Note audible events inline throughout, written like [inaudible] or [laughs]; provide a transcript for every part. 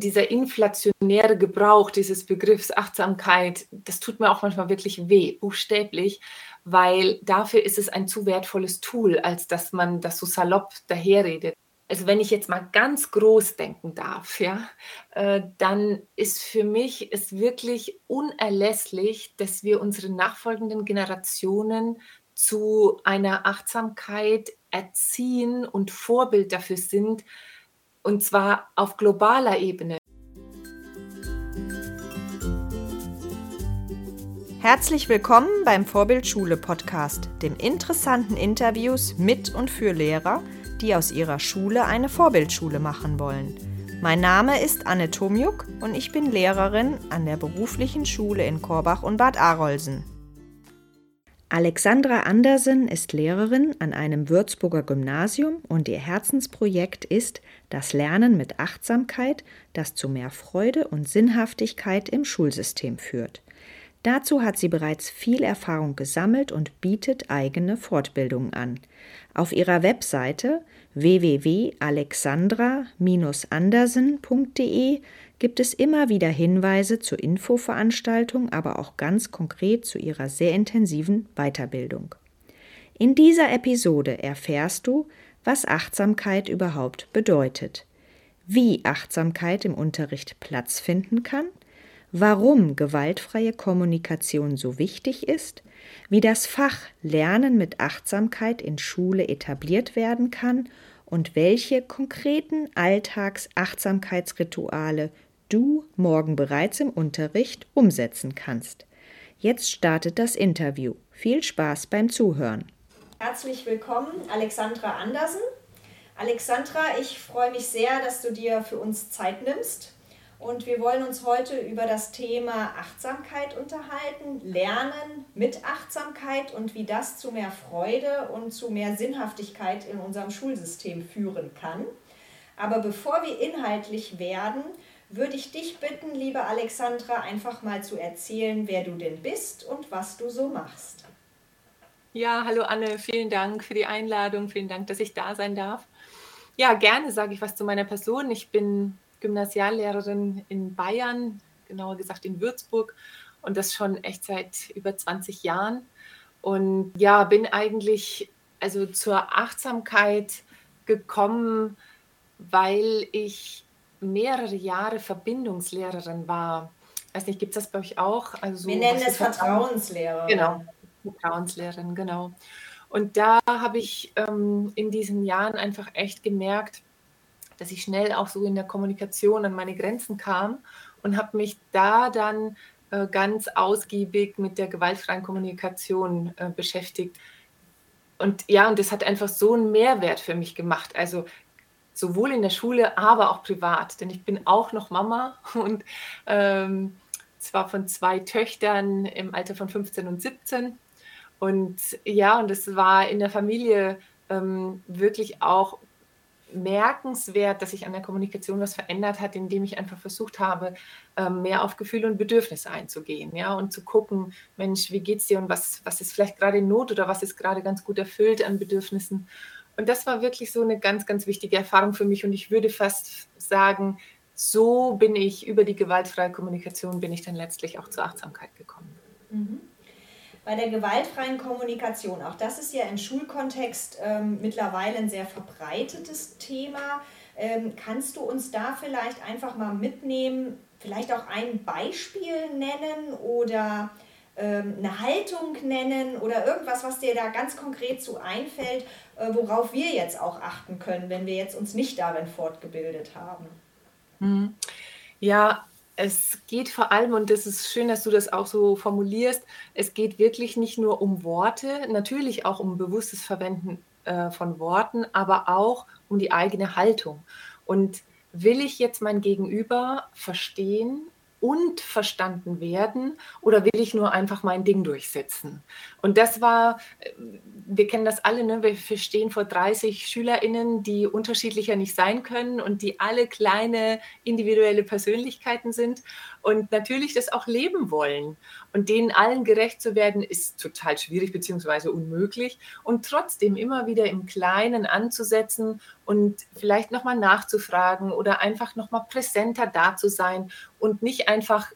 dieser inflationäre Gebrauch dieses Begriffs Achtsamkeit, das tut mir auch manchmal wirklich weh, buchstäblich, weil dafür ist es ein zu wertvolles Tool, als dass man das so salopp daherredet. Also wenn ich jetzt mal ganz groß denken darf, ja, äh, dann ist für mich es wirklich unerlässlich, dass wir unsere nachfolgenden Generationen zu einer Achtsamkeit erziehen und Vorbild dafür sind, und zwar auf globaler Ebene. Herzlich willkommen beim Vorbildschule Podcast, dem interessanten Interviews mit und für Lehrer, die aus ihrer Schule eine Vorbildschule machen wollen. Mein Name ist Anne Tomjuk und ich bin Lehrerin an der beruflichen Schule in Korbach und Bad Arolsen. Alexandra Andersen ist Lehrerin an einem Würzburger Gymnasium und ihr Herzensprojekt ist das Lernen mit Achtsamkeit, das zu mehr Freude und Sinnhaftigkeit im Schulsystem führt. Dazu hat sie bereits viel Erfahrung gesammelt und bietet eigene Fortbildungen an. Auf ihrer Webseite www.alexandra-andersen.de gibt es immer wieder Hinweise zur Infoveranstaltung, aber auch ganz konkret zu ihrer sehr intensiven Weiterbildung. In dieser Episode erfährst du, was Achtsamkeit überhaupt bedeutet, wie Achtsamkeit im Unterricht Platz finden kann, warum gewaltfreie Kommunikation so wichtig ist, wie das Fach Lernen mit Achtsamkeit in Schule etabliert werden kann und welche konkreten Alltags-Achtsamkeitsrituale du morgen bereits im Unterricht umsetzen kannst. Jetzt startet das Interview. Viel Spaß beim Zuhören. Herzlich willkommen, Alexandra Andersen. Alexandra, ich freue mich sehr, dass du dir für uns Zeit nimmst. Und wir wollen uns heute über das Thema Achtsamkeit unterhalten, Lernen mit Achtsamkeit und wie das zu mehr Freude und zu mehr Sinnhaftigkeit in unserem Schulsystem führen kann. Aber bevor wir inhaltlich werden, würde ich dich bitten, liebe Alexandra, einfach mal zu erzählen, wer du denn bist und was du so machst. Ja, hallo Anne, vielen Dank für die Einladung, vielen Dank, dass ich da sein darf. Ja, gerne sage ich was zu meiner Person. Ich bin Gymnasiallehrerin in Bayern, genauer gesagt in Würzburg und das schon echt seit über 20 Jahren. Und ja, bin eigentlich also zur Achtsamkeit gekommen, weil ich mehrere Jahre Verbindungslehrerin war. Ich weiß nicht, gibt es das bei euch auch? Also, Wir nennen es Vertrauenslehrerin. Genau, Vertrauenslehrerin, genau. Und da habe ich ähm, in diesen Jahren einfach echt gemerkt, dass ich schnell auch so in der Kommunikation an meine Grenzen kam und habe mich da dann äh, ganz ausgiebig mit der gewaltfreien Kommunikation äh, beschäftigt. Und ja, und das hat einfach so einen Mehrwert für mich gemacht. Also sowohl in der Schule, aber auch privat. Denn ich bin auch noch Mama [laughs] und ähm, zwar von zwei Töchtern im Alter von 15 und 17. Und ja, und es war in der Familie ähm, wirklich auch merkenswert, dass sich an der Kommunikation was verändert hat, indem ich einfach versucht habe, ähm, mehr auf Gefühle und Bedürfnisse einzugehen, ja, und zu gucken, Mensch, wie geht's dir und was, was ist vielleicht gerade in Not oder was ist gerade ganz gut erfüllt an Bedürfnissen. Und das war wirklich so eine ganz, ganz wichtige Erfahrung für mich. Und ich würde fast sagen, so bin ich über die gewaltfreie Kommunikation, bin ich dann letztlich auch zur Achtsamkeit gekommen. Mhm. Bei der gewaltfreien Kommunikation, auch das ist ja im Schulkontext ähm, mittlerweile ein sehr verbreitetes Thema. Ähm, kannst du uns da vielleicht einfach mal mitnehmen, vielleicht auch ein Beispiel nennen oder ähm, eine Haltung nennen oder irgendwas, was dir da ganz konkret zu einfällt, äh, worauf wir jetzt auch achten können, wenn wir jetzt uns nicht darin fortgebildet haben. Mhm. Ja, es geht vor allem, und das ist schön, dass du das auch so formulierst, es geht wirklich nicht nur um Worte, natürlich auch um bewusstes Verwenden äh, von Worten, aber auch um die eigene Haltung. Und will ich jetzt mein Gegenüber verstehen und verstanden werden oder will ich nur einfach mein Ding durchsetzen? Und das war, äh, wir kennen das alle, ne? wir stehen vor 30 SchülerInnen, die unterschiedlicher nicht sein können und die alle kleine individuelle Persönlichkeiten sind und natürlich das auch leben wollen. Und denen allen gerecht zu werden, ist total schwierig bzw. unmöglich. Und trotzdem immer wieder im Kleinen anzusetzen und vielleicht nochmal nachzufragen oder einfach nochmal präsenter da zu sein und nicht einfach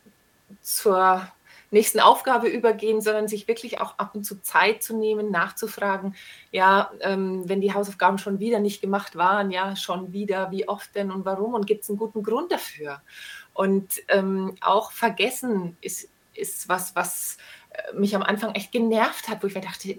zur nächsten Aufgabe übergehen, sondern sich wirklich auch ab und zu Zeit zu nehmen, nachzufragen, ja, ähm, wenn die Hausaufgaben schon wieder nicht gemacht waren, ja, schon wieder, wie oft denn und warum und gibt es einen guten Grund dafür? Und ähm, auch vergessen ist, ist was, was äh, mich am Anfang echt genervt hat, wo ich mir dachte,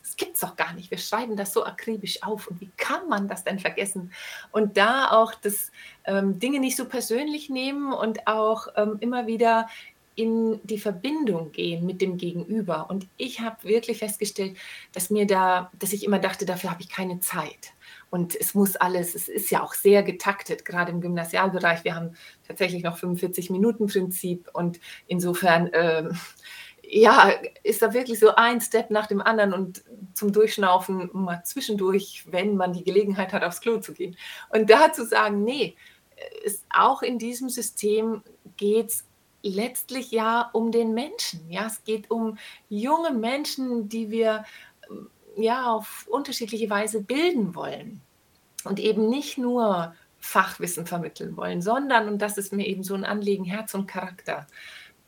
das gibt es doch gar nicht. Wir schreiben das so akribisch auf. Und wie kann man das denn vergessen? Und da auch das ähm, Dinge nicht so persönlich nehmen und auch ähm, immer wieder in die Verbindung gehen mit dem Gegenüber. Und ich habe wirklich festgestellt, dass mir da, dass ich immer dachte, dafür habe ich keine Zeit. Und es muss alles, es ist ja auch sehr getaktet, gerade im Gymnasialbereich. Wir haben tatsächlich noch 45 Minuten Prinzip und insofern äh, ja, ist da wirklich so ein Step nach dem anderen und zum Durchschnaufen mal zwischendurch, wenn man die Gelegenheit hat, aufs Klo zu gehen. Und da zu sagen, nee, ist auch in diesem System geht es letztlich ja um den Menschen. Ja, es geht um junge Menschen, die wir ja auf unterschiedliche Weise bilden wollen und eben nicht nur Fachwissen vermitteln wollen, sondern, und das ist mir eben so ein Anliegen, Herz und Charakter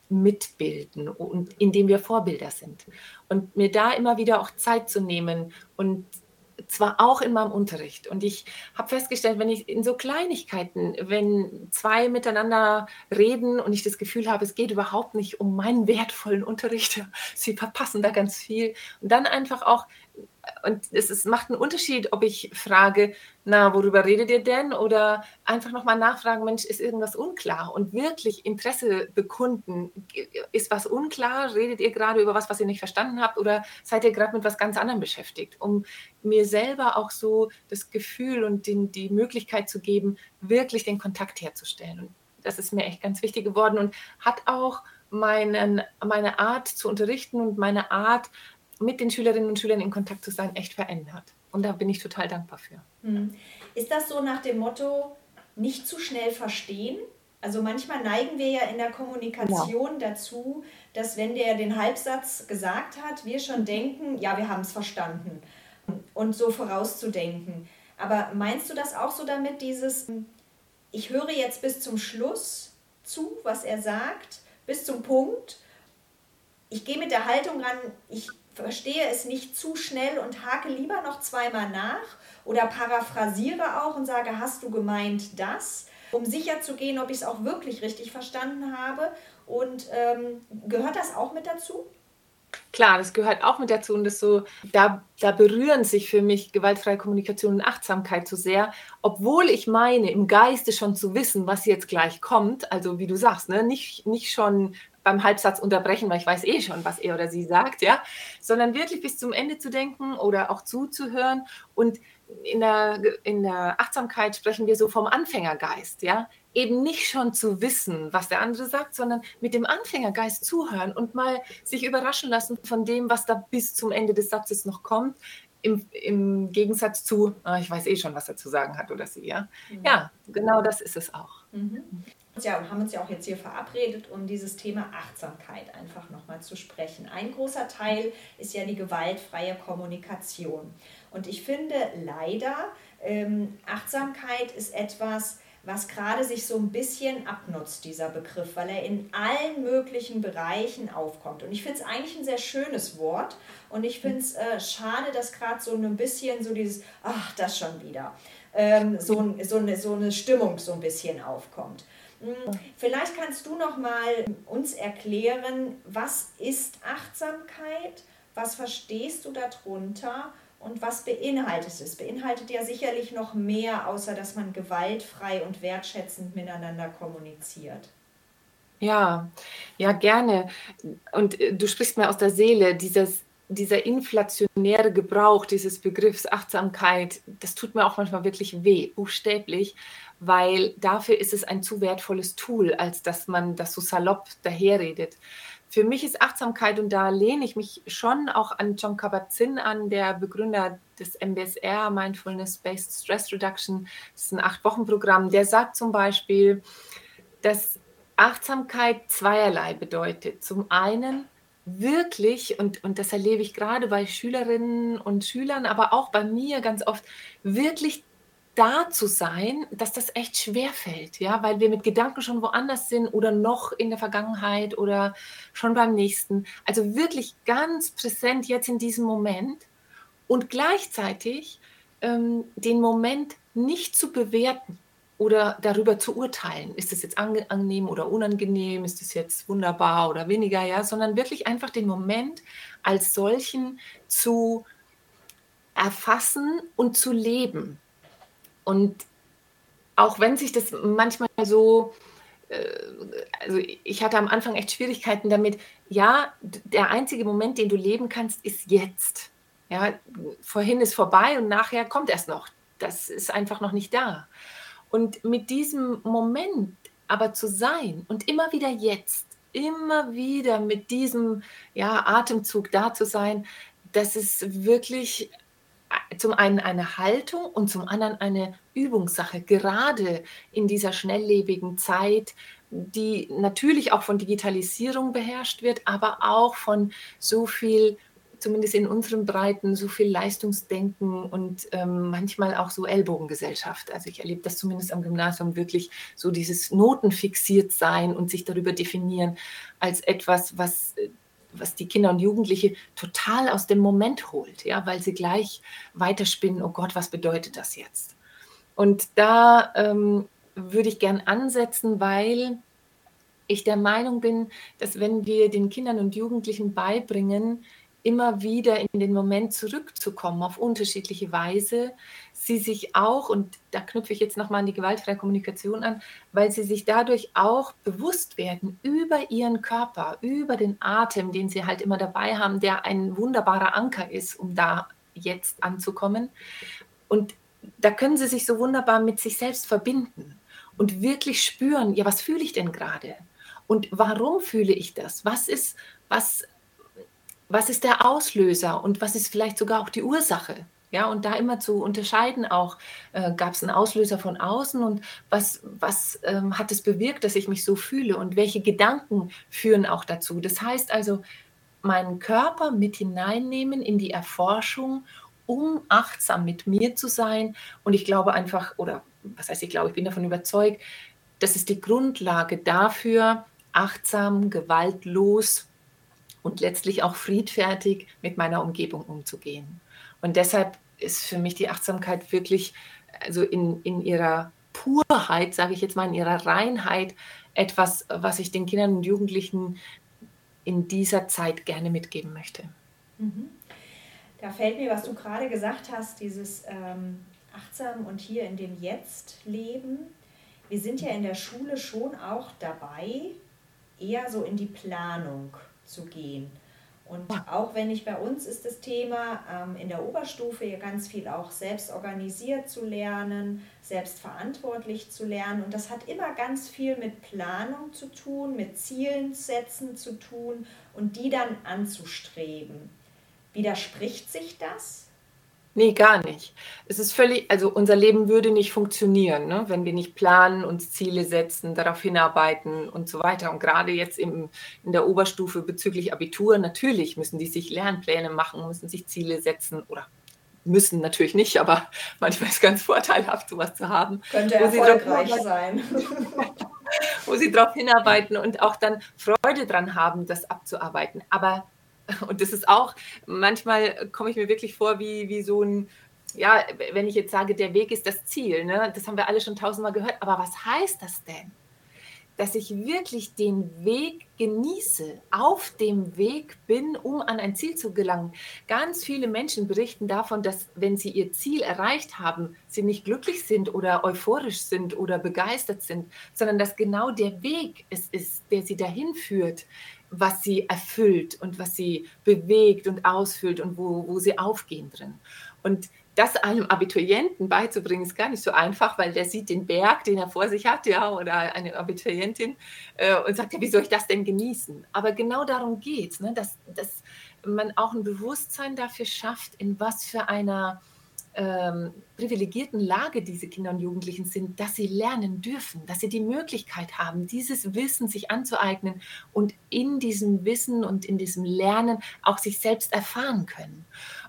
mitbilden und indem wir Vorbilder sind. Und mir da immer wieder auch Zeit zu nehmen und zwar auch in meinem Unterricht. Und ich habe festgestellt, wenn ich in so Kleinigkeiten, wenn zwei miteinander reden und ich das Gefühl habe, es geht überhaupt nicht um meinen wertvollen Unterricht, [laughs] sie verpassen da ganz viel. Und dann einfach auch und es, es, macht einen Unterschied, ob ich frage, na, worüber redet ihr denn? Oder einfach nochmal nachfragen, Mensch, ist irgendwas unklar? Und wirklich Interesse bekunden. Ist was unklar? Redet ihr gerade über was, was ihr nicht verstanden habt? Oder seid ihr gerade mit was ganz anderem beschäftigt? Um mir selber auch so das Gefühl und den, die Möglichkeit zu geben, wirklich den Kontakt herzustellen. Und das ist mir echt ganz wichtig geworden und hat auch meinen, meine Art zu unterrichten und meine Art, mit den Schülerinnen und Schülern in Kontakt zu sein, echt verändert. Und da bin ich total dankbar für. Hm. Ist das so nach dem Motto, nicht zu schnell verstehen? Also manchmal neigen wir ja in der Kommunikation ja. dazu, dass wenn der den Halbsatz gesagt hat, wir schon denken, ja, wir haben es verstanden. Und so vorauszudenken. Aber meinst du das auch so damit, dieses, ich höre jetzt bis zum Schluss zu, was er sagt, bis zum Punkt. Ich gehe mit der Haltung ran, ich verstehe es nicht zu schnell und hake lieber noch zweimal nach oder paraphrasiere auch und sage, hast du gemeint das? Um sicher zu gehen, ob ich es auch wirklich richtig verstanden habe. Und ähm, gehört das auch mit dazu? Klar, das gehört auch mit dazu und das so, da, da berühren sich für mich gewaltfreie Kommunikation und Achtsamkeit so sehr, obwohl ich meine, im Geiste schon zu wissen, was jetzt gleich kommt, also wie du sagst, ne, nicht, nicht schon beim Halbsatz unterbrechen, weil ich weiß eh schon, was er oder sie sagt, ja, sondern wirklich bis zum Ende zu denken oder auch zuzuhören. Und in der, in der Achtsamkeit sprechen wir so vom Anfängergeist, ja, eben nicht schon zu wissen, was der andere sagt, sondern mit dem Anfängergeist zuhören und mal sich überraschen lassen von dem, was da bis zum Ende des Satzes noch kommt. Im, im Gegensatz zu, ah, ich weiß eh schon, was er zu sagen hat oder sie, ja. Mhm. Ja, genau das ist es auch. Mhm ja, haben uns ja auch jetzt hier verabredet, um dieses Thema Achtsamkeit einfach nochmal zu sprechen. Ein großer Teil ist ja die gewaltfreie Kommunikation. Und ich finde leider, ähm, Achtsamkeit ist etwas, was gerade sich so ein bisschen abnutzt, dieser Begriff, weil er in allen möglichen Bereichen aufkommt. Und ich finde es eigentlich ein sehr schönes Wort und ich finde es äh, schade, dass gerade so ein bisschen so dieses, ach, das schon wieder, ähm, so, so, eine, so eine Stimmung so ein bisschen aufkommt. Vielleicht kannst du noch mal uns erklären, was ist Achtsamkeit? Was verstehst du darunter? Und was beinhaltet es? Beinhaltet ja sicherlich noch mehr, außer dass man gewaltfrei und wertschätzend miteinander kommuniziert. Ja, ja, gerne. Und äh, du sprichst mir aus der Seele, dieses, dieser inflationäre Gebrauch dieses Begriffs Achtsamkeit, das tut mir auch manchmal wirklich weh, buchstäblich, weil dafür ist es ein zu wertvolles Tool, als dass man das so salopp daherredet. Für mich ist Achtsamkeit, und da lehne ich mich schon auch an John Kabat-Zinn an, der Begründer des MBSR, Mindfulness-Based Stress Reduction, das ist ein Acht-Wochen-Programm, der sagt zum Beispiel, dass Achtsamkeit zweierlei bedeutet. Zum einen wirklich, und, und das erlebe ich gerade bei Schülerinnen und Schülern, aber auch bei mir ganz oft, wirklich da zu sein, dass das echt schwer fällt, ja, weil wir mit Gedanken schon woanders sind oder noch in der Vergangenheit oder schon beim nächsten. Also wirklich ganz präsent jetzt in diesem Moment und gleichzeitig ähm, den Moment nicht zu bewerten oder darüber zu urteilen, ist es jetzt angenehm oder unangenehm, ist es jetzt wunderbar oder weniger, ja, sondern wirklich einfach den Moment als solchen zu erfassen und zu leben. Und auch wenn sich das manchmal so, äh, also ich hatte am Anfang echt Schwierigkeiten damit, ja, der einzige Moment, den du leben kannst, ist jetzt. Ja, vorhin ist vorbei und nachher kommt erst noch. Das ist einfach noch nicht da. Und mit diesem Moment aber zu sein und immer wieder jetzt, immer wieder mit diesem ja, Atemzug da zu sein, das ist wirklich zum einen eine Haltung und zum anderen eine Übungssache, gerade in dieser schnelllebigen Zeit, die natürlich auch von Digitalisierung beherrscht wird, aber auch von so viel, zumindest in unseren Breiten, so viel Leistungsdenken und ähm, manchmal auch so Ellbogengesellschaft. Also ich erlebe das zumindest am Gymnasium wirklich so dieses Notenfixiert sein und sich darüber definieren als etwas, was äh, was die Kinder und Jugendliche total aus dem Moment holt, ja, weil sie gleich weiterspinnen, oh Gott, was bedeutet das jetzt? Und da ähm, würde ich gern ansetzen, weil ich der Meinung bin, dass wenn wir den Kindern und Jugendlichen beibringen, immer wieder in den Moment zurückzukommen auf unterschiedliche Weise, sie sich auch, und da knüpfe ich jetzt nochmal an die gewaltfreie Kommunikation an, weil sie sich dadurch auch bewusst werden über ihren Körper, über den Atem, den sie halt immer dabei haben, der ein wunderbarer Anker ist, um da jetzt anzukommen. Und da können sie sich so wunderbar mit sich selbst verbinden und wirklich spüren, ja, was fühle ich denn gerade? Und warum fühle ich das? Was ist, was, was ist der Auslöser und was ist vielleicht sogar auch die Ursache? Ja, und da immer zu unterscheiden auch, äh, gab es einen Auslöser von außen und was, was ähm, hat es bewirkt, dass ich mich so fühle und welche Gedanken führen auch dazu. Das heißt also, meinen Körper mit hineinnehmen in die Erforschung, um achtsam mit mir zu sein. Und ich glaube einfach, oder was heißt ich glaube, ich bin davon überzeugt, das ist die Grundlage dafür, achtsam, gewaltlos und letztlich auch friedfertig mit meiner Umgebung umzugehen. Und deshalb ist für mich die Achtsamkeit wirklich, also in, in ihrer Purheit, sage ich jetzt mal, in ihrer Reinheit, etwas, was ich den Kindern und Jugendlichen in dieser Zeit gerne mitgeben möchte. Mhm. Da fällt mir, was du gerade gesagt hast, dieses ähm, achtsam und hier in dem Jetzt leben. Wir sind ja in der Schule schon auch dabei, eher so in die Planung zu gehen. Und auch wenn ich bei uns ist das Thema ähm, in der Oberstufe ja ganz viel auch selbst organisiert zu lernen, selbst verantwortlich zu lernen. Und das hat immer ganz viel mit Planung zu tun, mit Zielen setzen zu tun und die dann anzustreben. Widerspricht sich das? Nee, gar nicht. Es ist völlig, also unser Leben würde nicht funktionieren, ne, wenn wir nicht planen, uns Ziele setzen, darauf hinarbeiten und so weiter. Und gerade jetzt im, in der Oberstufe bezüglich Abitur, natürlich müssen die sich Lernpläne machen, müssen sich Ziele setzen oder müssen natürlich nicht, aber [laughs] manchmal ist es ganz vorteilhaft, sowas zu haben. Könnte erfolgreich sein. wo sie darauf [laughs] hinarbeiten und auch dann Freude dran haben, das abzuarbeiten. Aber und das ist auch, manchmal komme ich mir wirklich vor wie, wie so ein, ja, wenn ich jetzt sage, der Weg ist das Ziel, ne? das haben wir alle schon tausendmal gehört, aber was heißt das denn? Dass ich wirklich den Weg genieße, auf dem Weg bin, um an ein Ziel zu gelangen. Ganz viele Menschen berichten davon, dass wenn sie ihr Ziel erreicht haben, sie nicht glücklich sind oder euphorisch sind oder begeistert sind, sondern dass genau der Weg es ist, der sie dahin führt, was sie erfüllt und was sie bewegt und ausfüllt und wo, wo sie aufgehen drin. Und das einem Abiturienten beizubringen, ist gar nicht so einfach, weil der sieht den Berg, den er vor sich hat, ja, oder eine Abiturientin äh, und sagt, ja, wie soll ich das denn genießen? Aber genau darum geht es, ne, dass, dass man auch ein Bewusstsein dafür schafft, in was für einer ähm, privilegierten Lage diese Kinder und Jugendlichen sind, dass sie lernen dürfen, dass sie die Möglichkeit haben, dieses Wissen sich anzueignen und in diesem Wissen und in diesem Lernen auch sich selbst erfahren können.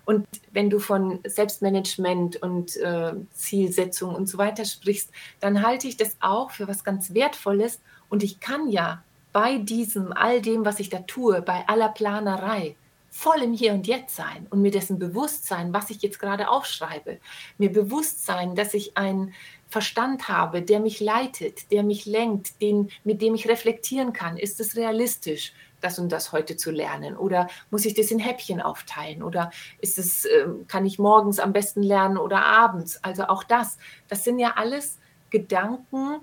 Und wenn du von Selbstmanagement und äh, Zielsetzung und so weiter sprichst, dann halte ich das auch für was ganz Wertvolles. Und ich kann ja bei diesem, all dem, was ich da tue, bei aller Planerei, voll im Hier und Jetzt sein und mir dessen bewusst sein, was ich jetzt gerade aufschreibe. Mir bewusst sein, dass ich einen Verstand habe, der mich leitet, der mich lenkt, den, mit dem ich reflektieren kann. Ist es realistisch? das und das heute zu lernen? Oder muss ich das in Häppchen aufteilen? Oder ist es, ähm, kann ich morgens am besten lernen oder abends? Also auch das, das sind ja alles Gedanken,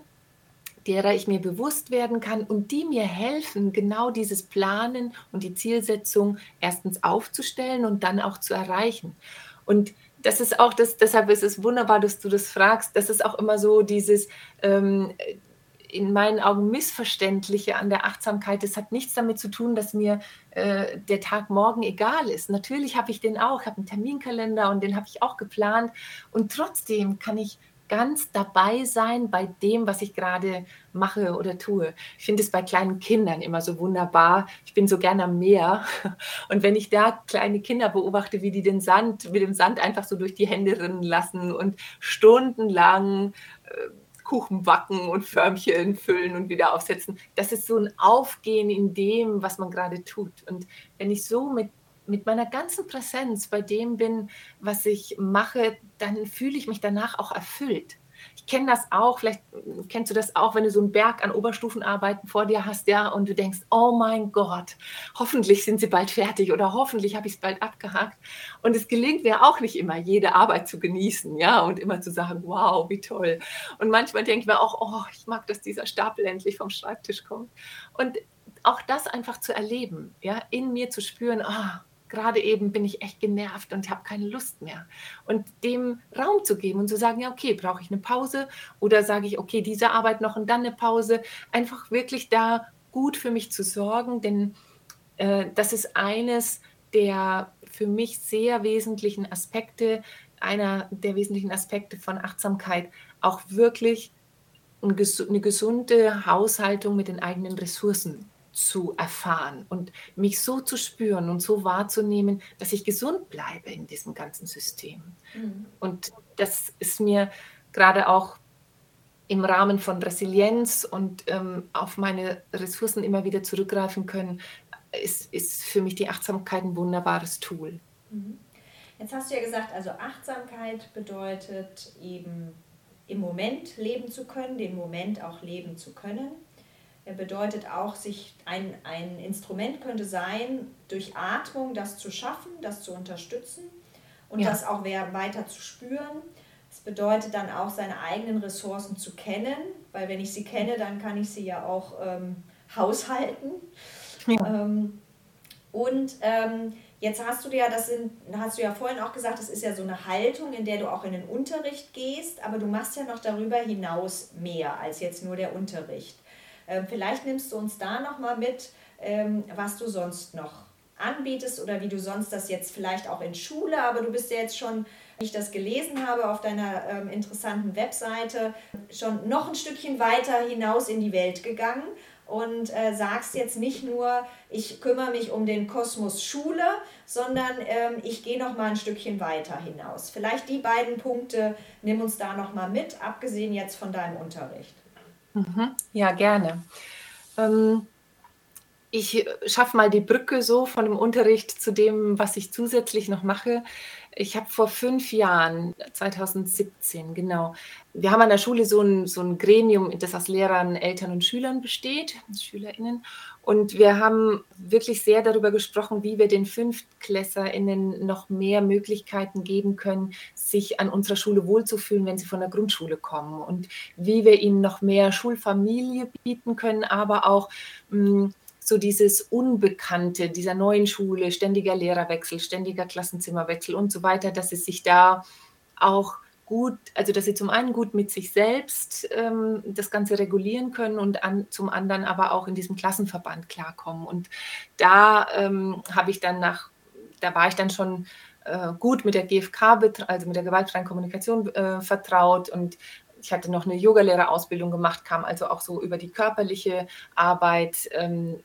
derer ich mir bewusst werden kann und die mir helfen, genau dieses Planen und die Zielsetzung erstens aufzustellen und dann auch zu erreichen. Und das ist auch das, deshalb ist es wunderbar, dass du das fragst. Das ist auch immer so dieses, ähm, in meinen Augen Missverständliche an der Achtsamkeit. Das hat nichts damit zu tun, dass mir äh, der Tag morgen egal ist. Natürlich habe ich den auch, ich habe einen Terminkalender und den habe ich auch geplant. Und trotzdem kann ich ganz dabei sein bei dem, was ich gerade mache oder tue. Ich finde es bei kleinen Kindern immer so wunderbar. Ich bin so gerne am Meer. [laughs] Und wenn ich da kleine Kinder beobachte, wie die den Sand, mit dem Sand einfach so durch die Hände rinnen lassen und stundenlang äh, Kuchen backen und Förmchen füllen und wieder aufsetzen. Das ist so ein Aufgehen in dem, was man gerade tut. Und wenn ich so mit mit meiner ganzen Präsenz bei dem bin, was ich mache, dann fühle ich mich danach auch erfüllt. Ich kenne das auch, vielleicht kennst du das auch, wenn du so einen Berg an Oberstufenarbeiten vor dir hast, ja, und du denkst, oh mein Gott, hoffentlich sind sie bald fertig oder hoffentlich habe ich es bald abgehakt. Und es gelingt mir auch nicht immer, jede Arbeit zu genießen, ja, und immer zu sagen, wow, wie toll. Und manchmal denke ich mir auch, oh, ich mag, dass dieser Stapel endlich vom Schreibtisch kommt. Und auch das einfach zu erleben, ja, in mir zu spüren, ah, oh, gerade eben bin ich echt genervt und habe keine Lust mehr. Und dem Raum zu geben und zu sagen, ja, okay, brauche ich eine Pause oder sage ich, okay, diese Arbeit noch und dann eine Pause. Einfach wirklich da gut für mich zu sorgen, denn äh, das ist eines der für mich sehr wesentlichen Aspekte, einer der wesentlichen Aspekte von Achtsamkeit, auch wirklich eine gesunde Haushaltung mit den eigenen Ressourcen zu erfahren und mich so zu spüren und so wahrzunehmen, dass ich gesund bleibe in diesem ganzen System. Mhm. Und das ist mir gerade auch im Rahmen von Resilienz und ähm, auf meine Ressourcen immer wieder zurückgreifen können, ist, ist für mich die Achtsamkeit ein wunderbares Tool. Mhm. Jetzt hast du ja gesagt, also Achtsamkeit bedeutet eben im Moment leben zu können, den Moment auch leben zu können. Er bedeutet auch, sich ein, ein Instrument könnte sein, durch Atmung das zu schaffen, das zu unterstützen und ja. das auch weiter zu spüren. Es bedeutet dann auch, seine eigenen Ressourcen zu kennen, weil wenn ich sie kenne, dann kann ich sie ja auch ähm, haushalten. Ja. Ähm, und ähm, jetzt hast du ja, das sind, hast du ja vorhin auch gesagt, das ist ja so eine Haltung, in der du auch in den Unterricht gehst, aber du machst ja noch darüber hinaus mehr als jetzt nur der Unterricht. Ähm, vielleicht nimmst du uns da nochmal mit, ähm, was du sonst noch anbietest oder wie du sonst das jetzt vielleicht auch in Schule, aber du bist ja jetzt schon, wie ich das gelesen habe auf deiner ähm, interessanten Webseite, schon noch ein Stückchen weiter hinaus in die Welt gegangen und äh, sagst jetzt nicht nur, ich kümmere mich um den Kosmos Schule, sondern ich gehe noch mal ein Stückchen weiter hinaus. Vielleicht die beiden Punkte nimm uns da noch mal mit, abgesehen jetzt von deinem Unterricht. Mhm. Ja, gerne. Ähm, ich schaffe mal die Brücke so von dem Unterricht zu dem, was ich zusätzlich noch mache. Ich habe vor fünf Jahren, 2017, genau, wir haben an der Schule so ein, so ein Gremium, das aus Lehrern, Eltern und Schülern besteht, SchülerInnen. Und wir haben wirklich sehr darüber gesprochen, wie wir den FünftklässerInnen noch mehr Möglichkeiten geben können, sich an unserer Schule wohlzufühlen, wenn sie von der Grundschule kommen. Und wie wir ihnen noch mehr Schulfamilie bieten können, aber auch mh, hm, so dieses Unbekannte dieser neuen Schule, ständiger Lehrerwechsel, ständiger Klassenzimmerwechsel und so weiter, dass sie sich da auch gut, also dass sie zum einen gut mit sich selbst ähm, das Ganze regulieren können und an, zum anderen aber auch in diesem Klassenverband klarkommen. Und da ähm, habe ich dann nach, da war ich dann schon äh, gut mit der GfK, also mit der gewaltfreien Kommunikation äh, vertraut und ich hatte noch eine Yogalehrerausbildung gemacht, kam also auch so über die körperliche Arbeit ähm,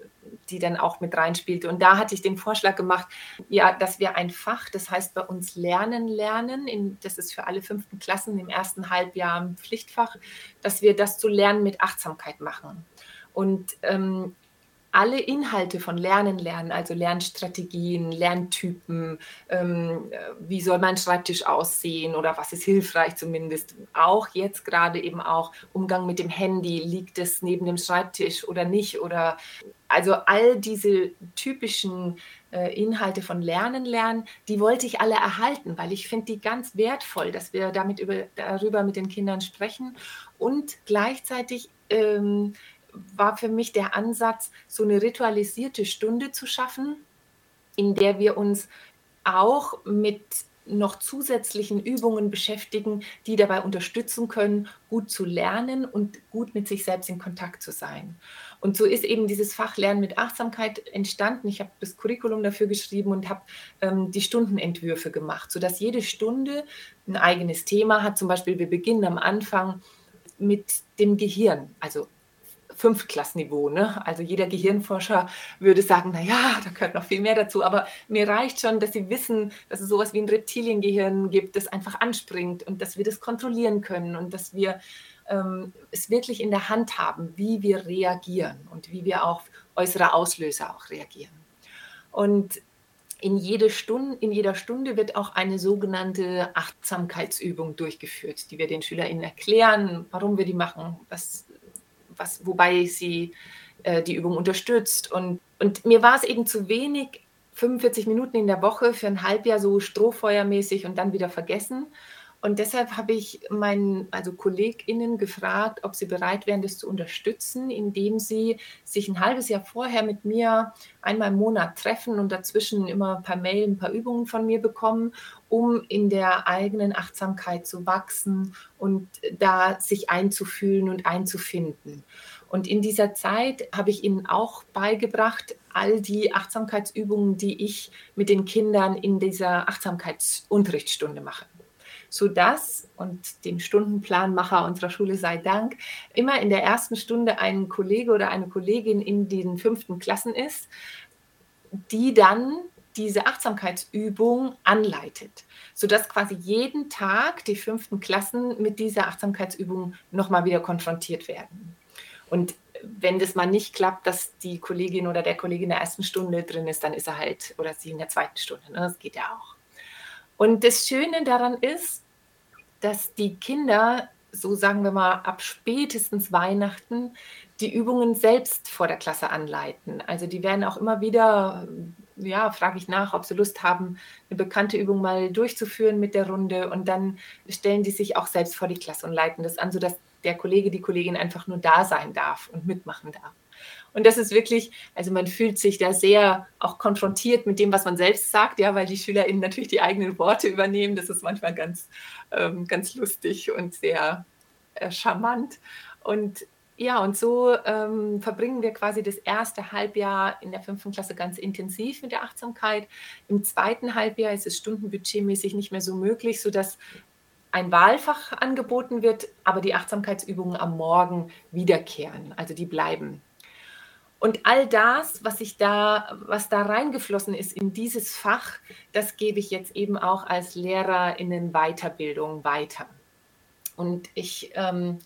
die dann auch mit reinspielte. Und da hatte ich den Vorschlag gemacht, ja, dass wir ein Fach, das heißt bei uns Lernen lernen, in, das ist für alle fünften Klassen im ersten Halbjahr ein Pflichtfach, dass wir das zu Lernen mit Achtsamkeit machen. Und ähm, alle Inhalte von Lernen lernen, also Lernstrategien, Lerntypen, ähm, wie soll mein Schreibtisch aussehen oder was ist hilfreich zumindest. Auch jetzt gerade eben auch Umgang mit dem Handy, liegt es neben dem Schreibtisch oder nicht oder also all diese typischen äh, Inhalte von Lernen lernen, die wollte ich alle erhalten, weil ich finde die ganz wertvoll, dass wir damit über, darüber mit den Kindern sprechen und gleichzeitig ähm, war für mich der Ansatz, so eine ritualisierte Stunde zu schaffen, in der wir uns auch mit noch zusätzlichen Übungen beschäftigen, die dabei unterstützen können, gut zu lernen und gut mit sich selbst in Kontakt zu sein. Und so ist eben dieses Fach Lernen mit Achtsamkeit entstanden. Ich habe das Curriculum dafür geschrieben und habe ähm, die Stundenentwürfe gemacht, sodass jede Stunde ein eigenes Thema hat. Zum Beispiel, wir beginnen am Anfang mit dem Gehirn, also Fünftklassenniveau. Ne? Also jeder Gehirnforscher würde sagen, naja, da gehört noch viel mehr dazu. Aber mir reicht schon, dass sie wissen, dass es sowas wie ein Reptiliengehirn gibt, das einfach anspringt und dass wir das kontrollieren können und dass wir ähm, es wirklich in der Hand haben, wie wir reagieren und wie wir auf äußere Auslöser auch reagieren. Und in, jede Stunde, in jeder Stunde wird auch eine sogenannte Achtsamkeitsübung durchgeführt, die wir den SchülerInnen erklären, warum wir die machen, was was, wobei sie äh, die Übung unterstützt. Und, und mir war es eben zu wenig, 45 Minuten in der Woche für ein Halbjahr so strohfeuermäßig und dann wieder vergessen. Und deshalb habe ich meinen also KollegInnen gefragt, ob sie bereit wären, das zu unterstützen, indem sie sich ein halbes Jahr vorher mit mir einmal im Monat treffen und dazwischen immer per Mail ein paar Übungen von mir bekommen, um in der eigenen Achtsamkeit zu wachsen und da sich einzufühlen und einzufinden. Und in dieser Zeit habe ich ihnen auch beigebracht, all die Achtsamkeitsübungen, die ich mit den Kindern in dieser Achtsamkeitsunterrichtsstunde mache sodass, und dem Stundenplanmacher unserer Schule sei Dank, immer in der ersten Stunde ein Kollege oder eine Kollegin in den fünften Klassen ist, die dann diese Achtsamkeitsübung anleitet, sodass quasi jeden Tag die fünften Klassen mit dieser Achtsamkeitsübung nochmal wieder konfrontiert werden. Und wenn das mal nicht klappt, dass die Kollegin oder der Kollege in der ersten Stunde drin ist, dann ist er halt oder sie in der zweiten Stunde. Ne? Das geht ja auch. Und das Schöne daran ist, dass die Kinder, so sagen wir mal, ab spätestens Weihnachten die Übungen selbst vor der Klasse anleiten. Also die werden auch immer wieder, ja, frage ich nach, ob sie Lust haben, eine bekannte Übung mal durchzuführen mit der Runde und dann stellen die sich auch selbst vor die Klasse und leiten das an, sodass der Kollege, die Kollegin einfach nur da sein darf und mitmachen darf. Und das ist wirklich, also man fühlt sich da sehr auch konfrontiert mit dem, was man selbst sagt, ja, weil die SchülerInnen natürlich die eigenen Worte übernehmen. Das ist manchmal ganz, ähm, ganz lustig und sehr äh, charmant. Und ja, und so ähm, verbringen wir quasi das erste Halbjahr in der fünften Klasse ganz intensiv mit der Achtsamkeit. Im zweiten Halbjahr ist es stundenbudgetmäßig nicht mehr so möglich, sodass ein Wahlfach angeboten wird, aber die Achtsamkeitsübungen am Morgen wiederkehren. Also die bleiben. Und all das, was ich da, was da reingeflossen ist in dieses Fach, das gebe ich jetzt eben auch als Lehrerinnen Weiterbildung weiter. Und ich, ähm,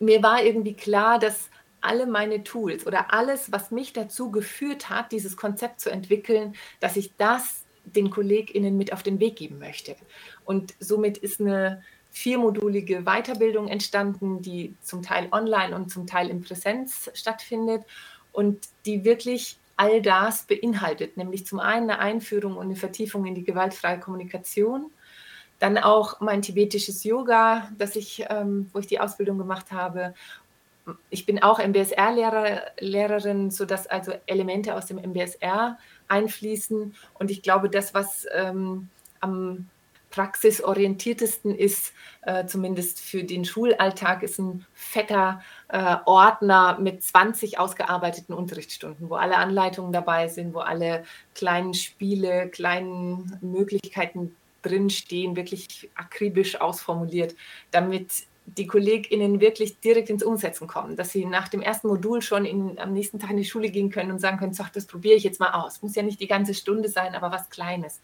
mir war irgendwie klar, dass alle meine Tools oder alles, was mich dazu geführt hat, dieses Konzept zu entwickeln, dass ich das den KollegInnen mit auf den Weg geben möchte. Und somit ist eine viermodulige Weiterbildung entstanden, die zum Teil online und zum Teil in Präsenz stattfindet und die wirklich all das beinhaltet, nämlich zum einen eine Einführung und eine Vertiefung in die gewaltfreie Kommunikation, dann auch mein tibetisches Yoga, das ich, ähm, wo ich die Ausbildung gemacht habe. Ich bin auch MBSR-Lehrerin, sodass also Elemente aus dem MBSR einfließen. Und ich glaube, das, was ähm, am praxisorientiertesten ist, äh, zumindest für den Schulalltag, ist ein fetter äh, Ordner mit 20 ausgearbeiteten Unterrichtsstunden, wo alle Anleitungen dabei sind, wo alle kleinen Spiele, kleinen Möglichkeiten drinstehen, wirklich akribisch ausformuliert, damit die KollegInnen wirklich direkt ins Umsetzen kommen, dass sie nach dem ersten Modul schon in, am nächsten Tag in die Schule gehen können und sagen können, so, das probiere ich jetzt mal aus. Muss ja nicht die ganze Stunde sein, aber was Kleines.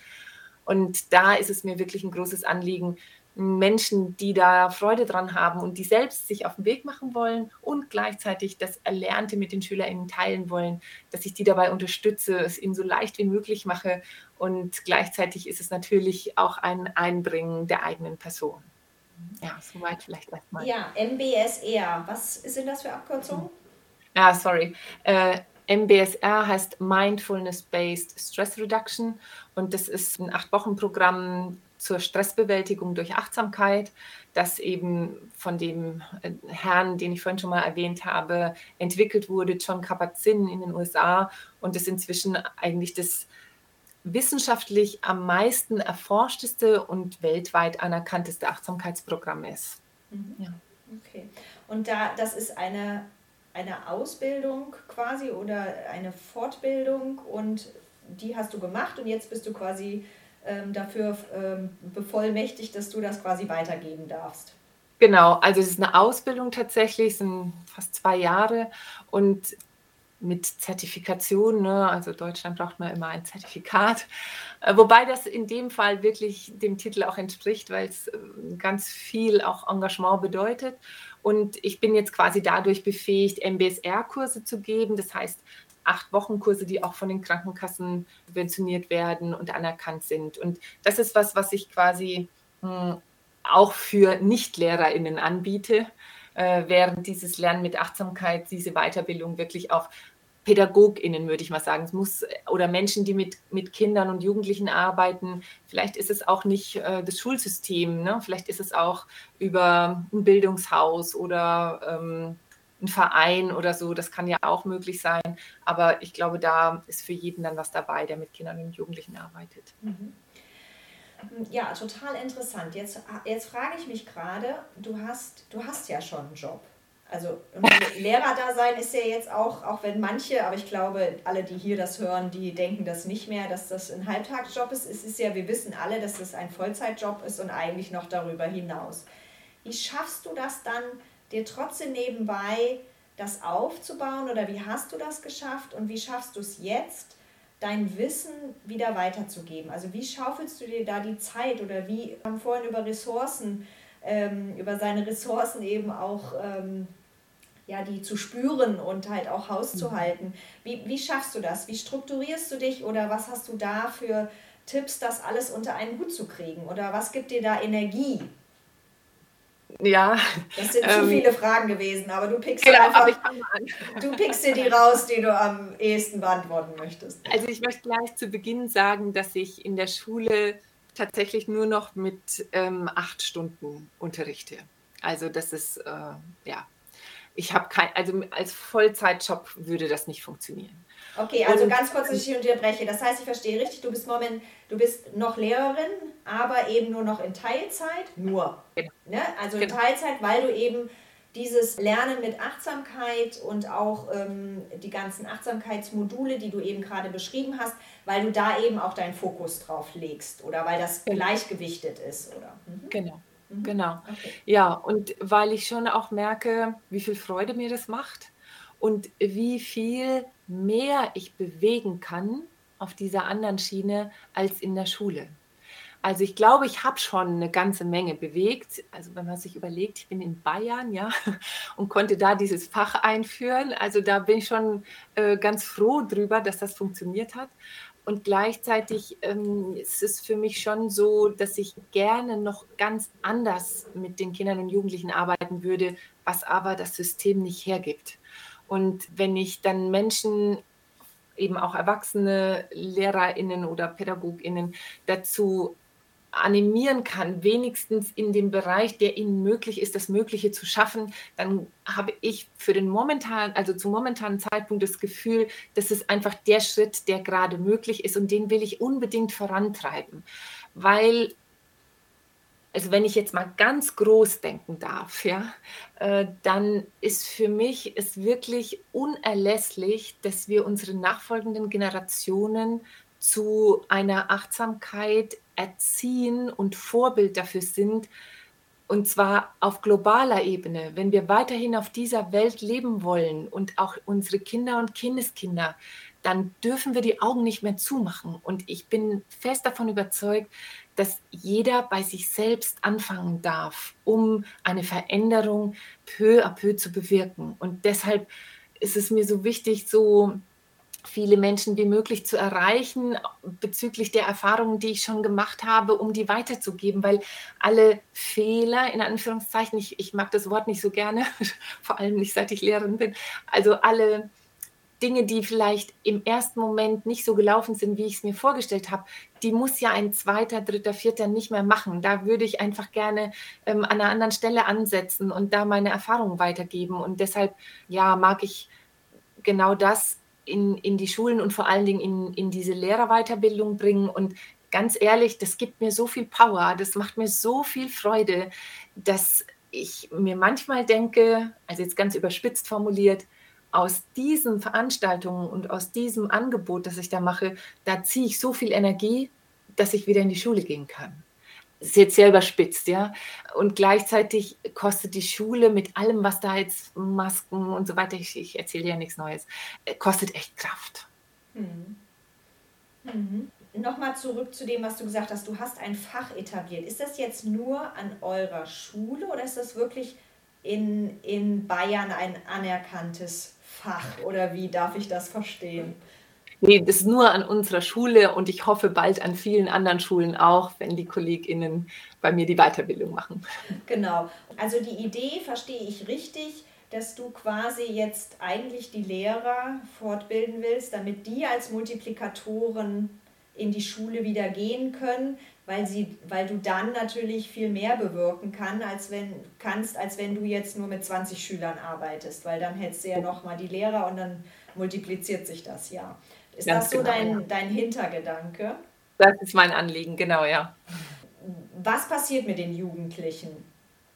Und da ist es mir wirklich ein großes Anliegen, Menschen, die da Freude dran haben und die selbst sich auf den Weg machen wollen und gleichzeitig das Erlernte mit den SchülerInnen teilen wollen, dass ich die dabei unterstütze, es ihnen so leicht wie möglich mache und gleichzeitig ist es natürlich auch ein Einbringen der eigenen Person. Ja, soweit vielleicht erstmal. Ja, MBSR, was sind das für Abkürzungen? Ja, sorry. Äh, MBSR heißt Mindfulness-Based Stress Reduction und das ist ein Acht-Wochen-Programm zur Stressbewältigung durch Achtsamkeit, das eben von dem äh, Herrn, den ich vorhin schon mal erwähnt habe, entwickelt wurde, John Kabat-Zinn in den USA und das inzwischen eigentlich das wissenschaftlich am meisten erforschteste und weltweit anerkannteste Achtsamkeitsprogramm ist. Mhm. Ja. Okay. Und da, das ist eine, eine Ausbildung quasi oder eine Fortbildung und die hast du gemacht und jetzt bist du quasi ähm, dafür ähm, bevollmächtigt, dass du das quasi weitergeben darfst. Genau, also es ist eine Ausbildung tatsächlich, es sind fast zwei Jahre und mit Zertifikation, ne? also Deutschland braucht man immer ein Zertifikat, äh, wobei das in dem Fall wirklich dem Titel auch entspricht, weil es äh, ganz viel auch Engagement bedeutet. Und ich bin jetzt quasi dadurch befähigt, MBSR-Kurse zu geben, das heißt acht Wochen Kurse, die auch von den Krankenkassen subventioniert werden und anerkannt sind. Und das ist was, was ich quasi mh, hm, auch für NichtlehrerInnen anbiete, äh, während dieses Lernen mit Achtsamkeit, diese Weiterbildung wirklich auch PädagogInnen, würde ich mal sagen. Es muss, oder Menschen, die mit, mit Kindern und Jugendlichen arbeiten. Vielleicht ist es auch nicht äh, das Schulsystem, ne? vielleicht ist es auch über ein Bildungshaus oder ähm, ein Verein oder so, das kann ja auch möglich sein. Aber ich glaube, da ist für jeden dann was dabei, der mit Kindern und Jugendlichen arbeitet. Mhm. Ja, total interessant. Jetzt, jetzt frage ich mich gerade, du hast, du hast ja schon einen Job. Also Lehrer da sein ist ja jetzt auch, auch wenn manche, aber ich glaube, alle, die hier das hören, die denken das nicht mehr, dass das ein Halbtagsjob ist. Es ist ja, wir wissen alle, dass das ein Vollzeitjob ist und eigentlich noch darüber hinaus. Wie schaffst du das dann, dir trotzdem nebenbei das aufzubauen oder wie hast du das geschafft und wie schaffst du es jetzt, dein Wissen wieder weiterzugeben? Also wie schaufelst du dir da die Zeit oder wie, wir haben vorhin über Ressourcen, ähm, über seine Ressourcen eben auch, ähm, ja, die zu spüren und halt auch hauszuhalten. Wie, wie schaffst du das? Wie strukturierst du dich oder was hast du da für Tipps, das alles unter einen Hut zu kriegen? Oder was gibt dir da Energie? Ja. Das sind ähm, zu viele Fragen gewesen, aber du pickst, genau, einfach, du pickst dir die raus, die du am ehesten beantworten möchtest. Also ich möchte gleich zu Beginn sagen, dass ich in der Schule tatsächlich nur noch mit ähm, acht Stunden unterrichte. Also das ist, äh, ja, ich habe kein, also als Vollzeitjob würde das nicht funktionieren. Okay, also und, ganz kurz, dass ich unterbreche. Das heißt, ich verstehe richtig, du bist moment, du bist noch Lehrerin, aber eben nur noch in Teilzeit. Nur. Genau. Ne? Also in genau. Teilzeit, weil du eben dieses Lernen mit Achtsamkeit und auch ähm, die ganzen Achtsamkeitsmodule, die du eben gerade beschrieben hast, weil du da eben auch deinen Fokus drauf legst oder weil das genau. gleichgewichtet ist, oder? Mhm. Genau. Mhm. Genau. Okay. Ja, und weil ich schon auch merke, wie viel Freude mir das macht und wie viel mehr ich bewegen kann auf dieser anderen Schiene als in der Schule. Also ich glaube, ich habe schon eine ganze Menge bewegt. Also wenn man sich überlegt, ich bin in Bayern, ja, [laughs] und konnte da dieses Fach einführen. Also da bin ich schon äh, ganz froh drüber, dass das funktioniert hat. Und gleichzeitig ähm, ist es für mich schon so, dass ich gerne noch ganz anders mit den Kindern und Jugendlichen arbeiten würde, was aber das System nicht hergibt. Und wenn ich dann Menschen, eben auch erwachsene Lehrerinnen oder Pädagoginnen dazu animieren kann, wenigstens in dem Bereich, der ihnen möglich ist, das Mögliche zu schaffen, dann habe ich für den momentanen, also zum momentanen Zeitpunkt das Gefühl, das ist einfach der Schritt, der gerade möglich ist und den will ich unbedingt vorantreiben, weil also wenn ich jetzt mal ganz groß denken darf, ja, äh, dann ist für mich es wirklich unerlässlich, dass wir unsere nachfolgenden Generationen zu einer Achtsamkeit erziehen und Vorbild dafür sind, Und zwar auf globaler Ebene, wenn wir weiterhin auf dieser Welt leben wollen und auch unsere Kinder und Kindeskinder, dann dürfen wir die Augen nicht mehr zumachen. Und ich bin fest davon überzeugt, dass jeder bei sich selbst anfangen darf, um eine Veränderung peu à peu zu bewirken. Und deshalb ist es mir so wichtig, so viele Menschen wie möglich zu erreichen bezüglich der Erfahrungen, die ich schon gemacht habe, um die weiterzugeben, weil alle Fehler, in Anführungszeichen, ich, ich mag das Wort nicht so gerne, [laughs] vor allem nicht seit ich Lehrerin bin, also alle Dinge, die vielleicht im ersten Moment nicht so gelaufen sind, wie ich es mir vorgestellt habe, die muss ja ein zweiter, dritter, vierter nicht mehr machen. Da würde ich einfach gerne ähm, an einer anderen Stelle ansetzen und da meine Erfahrungen weitergeben. Und deshalb, ja, mag ich genau das in, in die Schulen und vor allen Dingen in, in diese Lehrerweiterbildung bringen. Und ganz ehrlich, das gibt mir so viel Power, das macht mir so viel Freude, dass ich mir manchmal denke, also jetzt ganz überspitzt formuliert, aus diesen Veranstaltungen und aus diesem Angebot, das ich da mache, da ziehe ich so viel Energie, dass ich wieder in die Schule gehen kann ist jetzt sehr überspitzt, ja. Und gleichzeitig kostet die Schule mit allem, was da jetzt Masken und so weiter, ich, ich erzähle ja nichts Neues, äh, kostet echt Kraft. Mhm. Mhm. Nochmal zurück zu dem, was du gesagt hast. Du hast ein Fach etabliert. Ist das jetzt nur an eurer Schule oder ist das wirklich in, in Bayern ein anerkanntes Fach? Oder wie darf ich das verstehen? Nee, das ist nur an unserer Schule und ich hoffe bald an vielen anderen Schulen auch, wenn die KollegInnen bei mir die Weiterbildung machen. Genau. Also die Idee verstehe ich richtig, dass du quasi jetzt eigentlich die Lehrer fortbilden willst, damit die als Multiplikatoren in die Schule wieder gehen können, weil, sie, weil du dann natürlich viel mehr bewirken kann, als wenn, kannst, als wenn du jetzt nur mit 20 Schülern arbeitest, weil dann hättest du ja nochmal die Lehrer und dann multipliziert sich das ja. Ist Ganz das so genau, dein, ja. dein Hintergedanke? Das ist mein Anliegen, genau, ja. Was passiert mit den Jugendlichen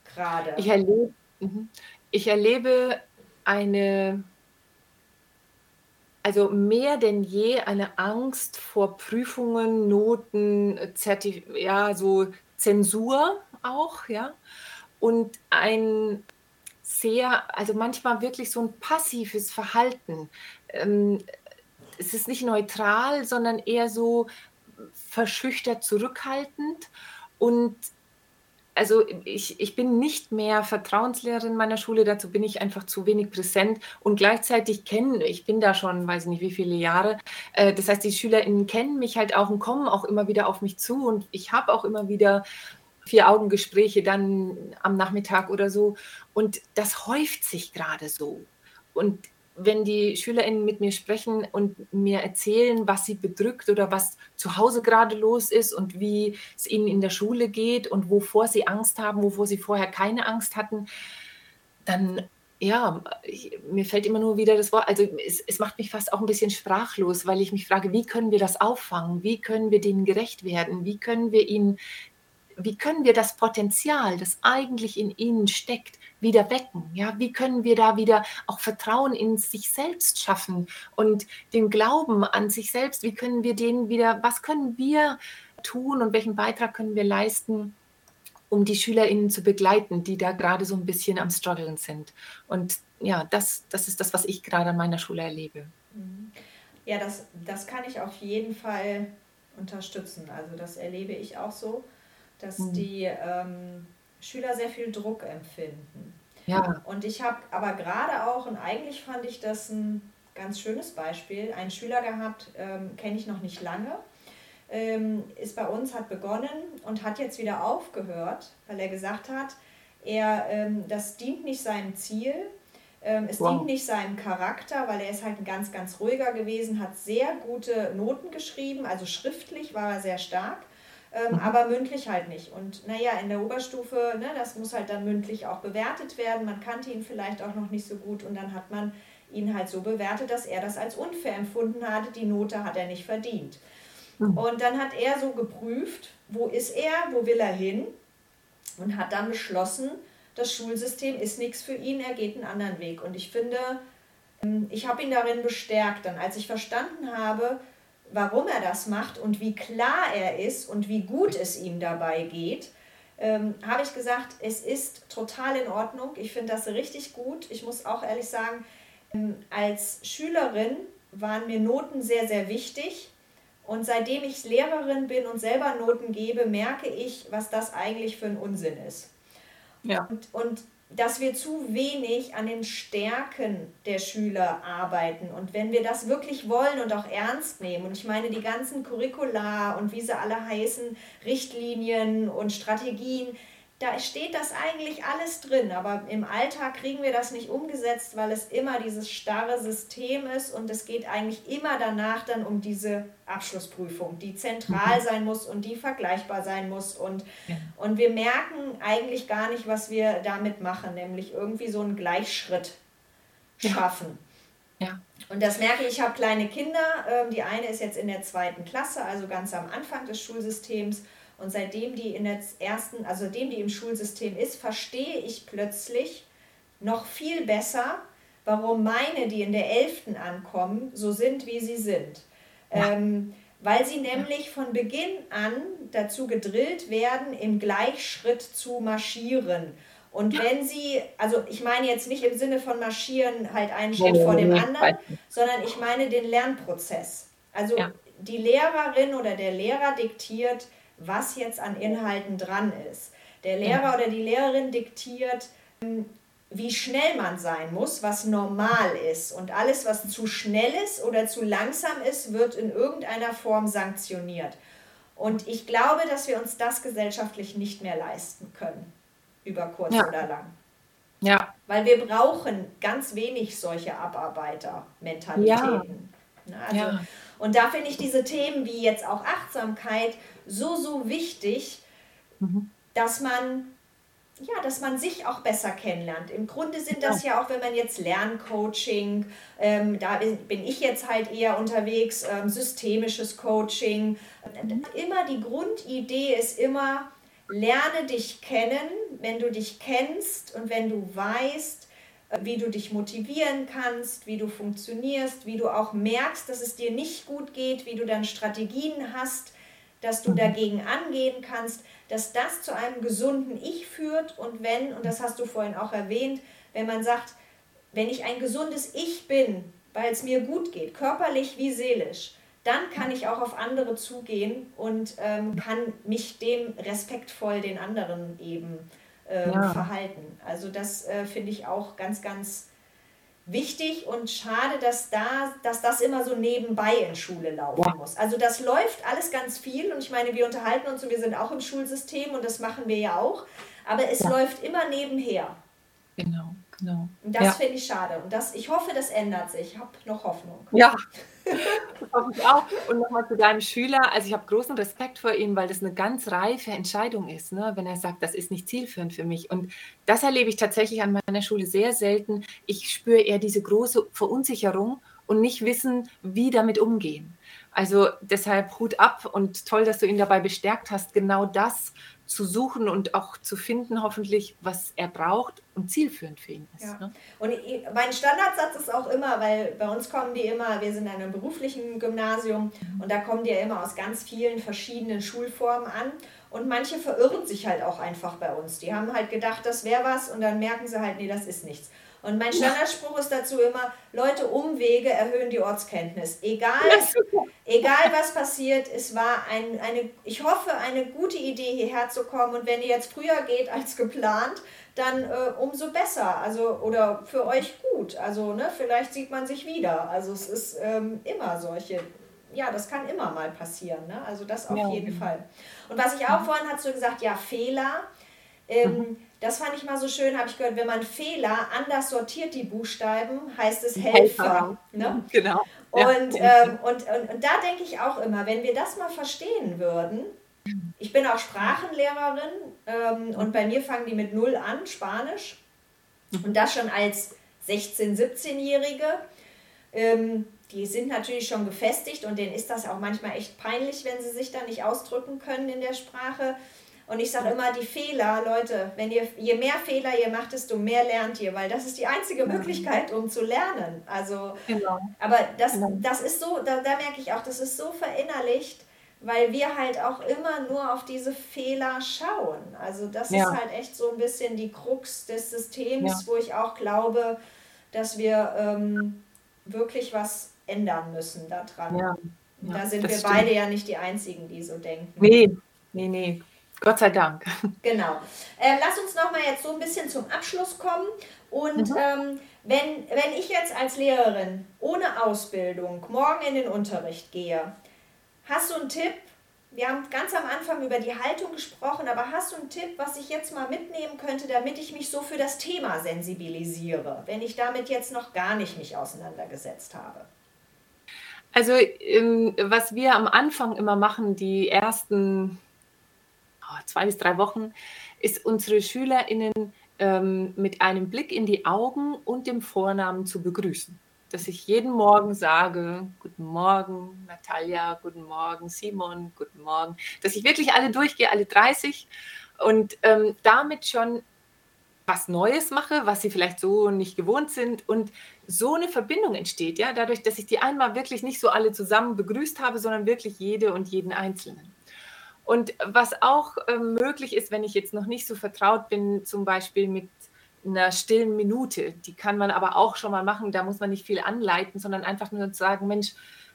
gerade? Ich erlebe, mhm. ich erlebe eine, also mehr denn je eine Angst vor Prüfungen, Noten, Zertif ja, so Zensur auch, ja. Und ein sehr, also manchmal wirklich so ein passives Verhalten. Ähm, es ist nicht neutral, sondern eher so verschüchtert zurückhaltend. Und also ich, ich bin nicht mehr Vertrauenslehrerin meiner Schule, dazu bin ich einfach zu wenig präsent und gleichzeitig kennen, ich bin da schon, weiß nicht wie viele Jahre, äh, das heißt, die SchülerInnen kennen mich halt auch und kommen auch immer wieder auf mich zu und ich habe auch immer wieder Vier-Augen-Gespräche dann am Nachmittag oder so und das häuft sich gerade so. Und wenn die SchülerInnen mit mir sprechen und mir erzählen, was sie bedrückt oder was zu Hause gerade los ist und wie es ihnen in der Schule geht und wovor sie Angst haben, wovor sie vorher keine Angst hatten, dann ja, ich, mir fällt immer nur wieder das Wort, also es, es, macht mich fast auch ein bisschen sprachlos, weil ich mich frage, wie können wir das auffangen? Wie können wir denen gerecht werden? Wie können wir ihnen, wie können wir das Potenzial, das eigentlich in ihnen steckt, wieder wecken? Ja, wie können wir da wieder auch Vertrauen in sich selbst schaffen und den Glauben an sich selbst? Wie können wir den wieder, was können wir tun und welchen Beitrag können wir leisten, um die SchülerInnen zu begleiten, die da gerade so ein bisschen am Struggeln sind? Und ja, das, das ist das, was ich gerade an meiner Schule erlebe. Ja, das, das kann ich auf jeden Fall unterstützen. Also das erlebe ich auch so, dass mhm. die ähm, Schüler sehr viel Druck empfinden. Ja. Und ich habe aber gerade auch, und eigentlich fand ich das ein ganz schönes Beispiel, einen Schüler gehabt, ähm, kenne ich noch nicht lange, ähm, ist bei uns, hat begonnen und hat jetzt wieder aufgehört, weil er gesagt hat, er, ähm, das dient nicht seinem Ziel, ähm, es wow. dient nicht seinem Charakter, weil er ist halt ein ganz, ganz ruhiger gewesen, hat sehr gute Noten geschrieben, also schriftlich war er sehr stark ähm, mhm. aber mündlich halt nicht. Und naja, in der Oberstufe, ne, das muss halt dann mündlich auch bewertet werden. Man kannte ihn vielleicht auch noch nicht so gut und dann hat man ihn halt so bewertet, dass er das als unfair empfunden hatte. Die Note hat er nicht verdient. Mhm. Und dann hat er so geprüft, wo ist er, wo will er hin und hat dann beschlossen, das Schulsystem ist nichts für ihn, er geht einen anderen Weg. Und ich finde, ähm, ich habe ihn darin bestärkt, dann als ich verstanden habe, warum er das macht und wie klar er ist und wie gut es ihm dabei geht, ähm, habe ich gesagt, es ist total in Ordnung. Ich finde das richtig gut. Ich muss auch ehrlich sagen, ähm, als Schülerin waren mir Noten sehr, sehr wichtig. Und seitdem ich Lehrerin bin und selber Noten gebe, merke ich, was das eigentlich für ein Unsinn ist. Ja. Und, und dass wir zu wenig an den Stärken der Schüler arbeiten. Und wenn wir das wirklich wollen und auch ernst nehmen, und ich meine die ganzen Curricula und wie sie alle heißen, Richtlinien und Strategien, da steht das eigentlich alles drin, aber im Alltag kriegen wir das nicht umgesetzt, weil es immer dieses starre System ist und es geht eigentlich immer danach dann um diese Abschlussprüfung, die zentral mhm. sein muss und die vergleichbar sein muss und, ja. und wir merken eigentlich gar nicht, was wir damit machen, nämlich irgendwie so einen Gleichschritt schaffen. Ja. ja. Und das merke ich, ich habe kleine Kinder, ähm, die eine ist jetzt in der zweiten Klasse, also ganz am Anfang des Schulsystems und seitdem die in der ersten, also seitdem die im Schulsystem ist, verstehe ich plötzlich noch viel besser, warum meine, die in der elften ankommen, so sind, wie sie sind. Ja. Ähm, weil sie nämlich von Beginn an dazu gedrillt werden, im Gleichschritt zu marschieren. Und ja. wenn sie, also ich meine jetzt nicht im Sinne von marschieren halt einen Schritt nee, vor dem anderen, sondern ich meine den Lernprozess. Also ja. die Lehrerin oder der Lehrer diktiert, was jetzt an Inhalten dran ist. Der Lehrer oder die Lehrerin diktiert, wie schnell man sein muss, was normal ist. Und alles, was zu schnell ist oder zu langsam ist, wird in irgendeiner Form sanktioniert. Und ich glaube, dass wir uns das gesellschaftlich nicht mehr leisten können, über kurz ja. oder lang. Ja. Weil wir brauchen ganz wenig solche Abarbeiter-Mentalitäten. Ja. Also, ja. Und da finde ich diese Themen wie jetzt auch Achtsamkeit so, so wichtig, mhm. dass man ja, dass man sich auch besser kennenlernt. Im Grunde sind das ja auch, wenn man jetzt Lerncoaching, ähm, da bin ich jetzt halt eher unterwegs, ähm, systemisches Coaching. Mhm. Immer die Grundidee ist immer, lerne dich kennen, wenn du dich kennst und wenn du weißt, wie du dich motivieren kannst, wie du funktionierst, wie du auch merkst, dass es dir nicht gut geht, wie du dann Strategien hast, dass du mhm. dagegen angehen kannst, dass das zu einem gesunden Ich führt und wenn, und das hast du vorhin auch erwähnt, wenn man sagt, wenn ich ein gesundes Ich bin, weil es mir gut geht, körperlich wie seelisch, dann kann ich auch auf andere zugehen und ähm, kann mich dem respektvoll den anderen eben äh, ja. verhalten. Also das äh, finde ich auch ganz, ganz wichtig und schade, dass, da, dass das immer so nebenbei in Schule laufen ja. muss. Also das läuft alles ganz viel und ich meine, wir unterhalten uns und wir sind auch im Schulsystem und das machen wir ja auch, aber es ja. läuft immer nebenher. Genau. Genau. Und das finde ich schade. Und das, ich hoffe, das ändert sich. Ich habe noch Hoffnung. Ja, hoffe ich auch. Und nochmal zu deinem Schüler. Also ich habe großen Respekt vor ihm, weil das eine ganz reife Entscheidung ist, ne? wenn er sagt, das ist nicht zielführend für mich. Und das erlebe ich tatsächlich an meiner Schule sehr selten. Ich spüre eher diese große Verunsicherung und nicht wissen, wie damit umgehen. Also deshalb Hut ab und toll, dass du ihn dabei bestärkt hast, genau das zu suchen und auch zu finden, hoffentlich, was er braucht und zielführend für ihn ist. Ja. Ne? Und mein Standardsatz ist auch immer, weil bei uns kommen die immer, wir sind in einem beruflichen Gymnasium mhm. und da kommen die ja immer aus ganz vielen verschiedenen Schulformen an. Und manche verirren sich halt auch einfach bei uns. Die haben halt gedacht, das wäre was und dann merken sie halt, nee, das ist nichts. Und mein Standardspruch ist dazu immer, Leute, Umwege erhöhen die Ortskenntnis. Egal, egal was passiert, es war ein, eine, ich hoffe, eine gute Idee, hierher zu kommen. Und wenn ihr jetzt früher geht als geplant, dann äh, umso besser. Also, oder für euch gut. Also, ne, vielleicht sieht man sich wieder. Also es ist ähm, immer solche ja, das kann immer mal passieren. Ne? Also das auf ja. jeden Fall. Und was ich auch vorhin hast du gesagt, ja, Fehler. Ähm, mhm. Das fand ich mal so schön, habe ich gehört, wenn man Fehler anders sortiert, die Buchstaben, heißt es Helfer. Helfer. Ne? Genau. Und, ja. ähm, und, und, und da denke ich auch immer, wenn wir das mal verstehen würden, ich bin auch Sprachenlehrerin ähm, und bei mir fangen die mit Null an, Spanisch. Und das schon als 16-, 17-Jährige. Ähm, die sind natürlich schon gefestigt und denen ist das auch manchmal echt peinlich, wenn sie sich da nicht ausdrücken können in der Sprache. Und ich sage immer, die Fehler, Leute, wenn ihr, je mehr Fehler ihr macht, desto mehr lernt ihr, weil das ist die einzige Möglichkeit, um zu lernen. Also, genau. aber das, genau. das ist so, da, da merke ich auch, das ist so verinnerlicht, weil wir halt auch immer nur auf diese Fehler schauen. Also das ja. ist halt echt so ein bisschen die Krux des Systems, ja. wo ich auch glaube, dass wir ähm, wirklich was ändern müssen daran. Ja. da sind wir stimmt. beide ja nicht die Einzigen, die so denken. Nee, nee, nee. Gott sei Dank. Genau. Äh, lass uns noch mal jetzt so ein bisschen zum Abschluss kommen. Und mhm. ähm, wenn, wenn ich jetzt als Lehrerin ohne Ausbildung morgen in den Unterricht gehe, hast du einen Tipp? Wir haben ganz am Anfang über die Haltung gesprochen, aber hast du einen Tipp, was ich jetzt mal mitnehmen könnte, damit ich mich so für das Thema sensibilisiere, wenn ich damit jetzt noch gar nicht mich auseinandergesetzt habe? Also, ähm, was wir am Anfang immer machen, die ersten zwei bis drei Wochen, ist unsere SchülerInnen ähm, mit einem Blick in die Augen und dem Vornamen zu begrüßen. Dass ich jeden Morgen sage, guten Morgen Natalia, guten Morgen Simon, guten Morgen. Dass ich wirklich alle durchgehe, alle 30 und ähm, damit schon was Neues mache, was sie vielleicht so nicht gewohnt sind und so eine Verbindung entsteht, ja, dadurch, dass ich die einmal wirklich nicht so alle zusammen begrüßt habe, sondern wirklich jede und jeden Einzelnen. Und was auch äh, möglich ist, wenn ich jetzt noch nicht so vertraut bin, zum Beispiel mit einer stillen Minute, die kann man aber auch schon mal machen, da muss man nicht viel anleiten, sondern einfach nur sagen, Mensch,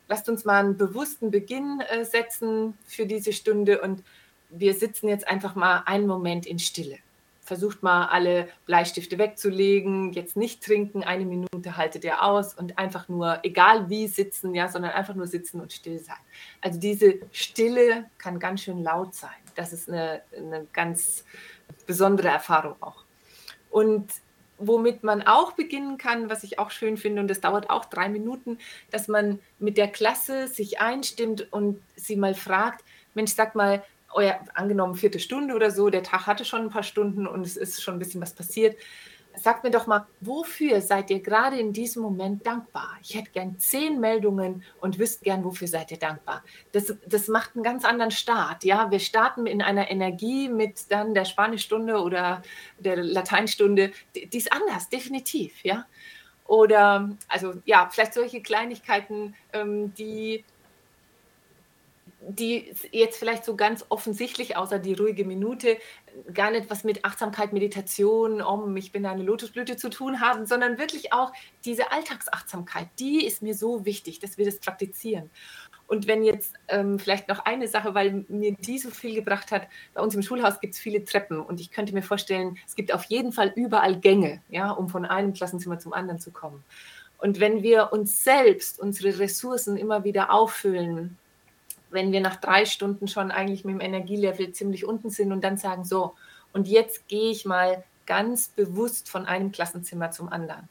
lasst uns mal einen bewussten Beginn äh, setzen für diese Stunde und wir sitzen jetzt einfach mal einen Moment in Stille versucht mal alle Bleistifte wegzulegen, jetzt nicht trinken, eine Minute haltet ihr aus und einfach nur, egal wie sitzen, ja, sondern einfach nur sitzen und still sein. Also diese Stille kann ganz schön laut sein. Das ist eine, eine ganz besondere Erfahrung auch. Und womit man auch beginnen kann, was ich auch schön finde, und das dauert auch drei Minuten, dass man mit der Klasse sich einstimmt und sie mal fragt, Mensch, sag mal, euer, angenommen vierte Stunde oder so, der Tag hatte schon ein paar Stunden und es ist schon ein bisschen was passiert. Sagt mir doch mal, wofür seid ihr gerade in diesem Moment dankbar? Ich hätte gern zehn Meldungen und wüsste gern, wofür seid ihr dankbar. Das, das macht einen ganz anderen Start. Ja, wir starten in einer Energie mit dann der Spanischstunde oder der Lateinstunde. Die, die ist anders, definitiv. Ja, oder also ja, vielleicht solche Kleinigkeiten, ähm, die die jetzt vielleicht so ganz offensichtlich, außer die ruhige Minute, gar nicht was mit Achtsamkeit, Meditation, um ich bin eine Lotusblüte zu tun haben, sondern wirklich auch diese Alltagsachtsamkeit, die ist mir so wichtig, dass wir das praktizieren. Und wenn jetzt ähm, vielleicht noch eine Sache, weil mir die so viel gebracht hat, bei uns im Schulhaus gibt es viele Treppen und ich könnte mir vorstellen, es gibt auf jeden Fall überall Gänge, ja, um von einem Klassenzimmer zum anderen zu kommen. Und wenn wir uns selbst, unsere Ressourcen immer wieder auffüllen wenn wir nach drei Stunden schon eigentlich mit dem Energielevel ziemlich unten sind und dann sagen, so, und jetzt gehe ich mal ganz bewusst von einem Klassenzimmer zum anderen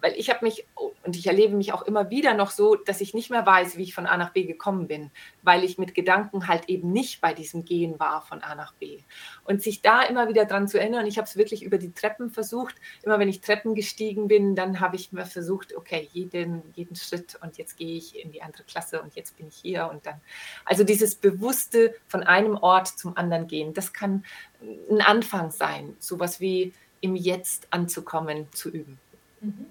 weil ich habe mich und ich erlebe mich auch immer wieder noch so, dass ich nicht mehr weiß, wie ich von A nach B gekommen bin, weil ich mit Gedanken halt eben nicht bei diesem Gehen war von A nach B. Und sich da immer wieder dran zu erinnern, ich habe es wirklich über die Treppen versucht. Immer wenn ich Treppen gestiegen bin, dann habe ich mir versucht, okay, jeden, jeden Schritt und jetzt gehe ich in die andere Klasse und jetzt bin ich hier und dann. Also dieses bewusste von einem Ort zum anderen gehen, das kann ein Anfang sein, sowas wie im Jetzt anzukommen, zu üben. Mhm.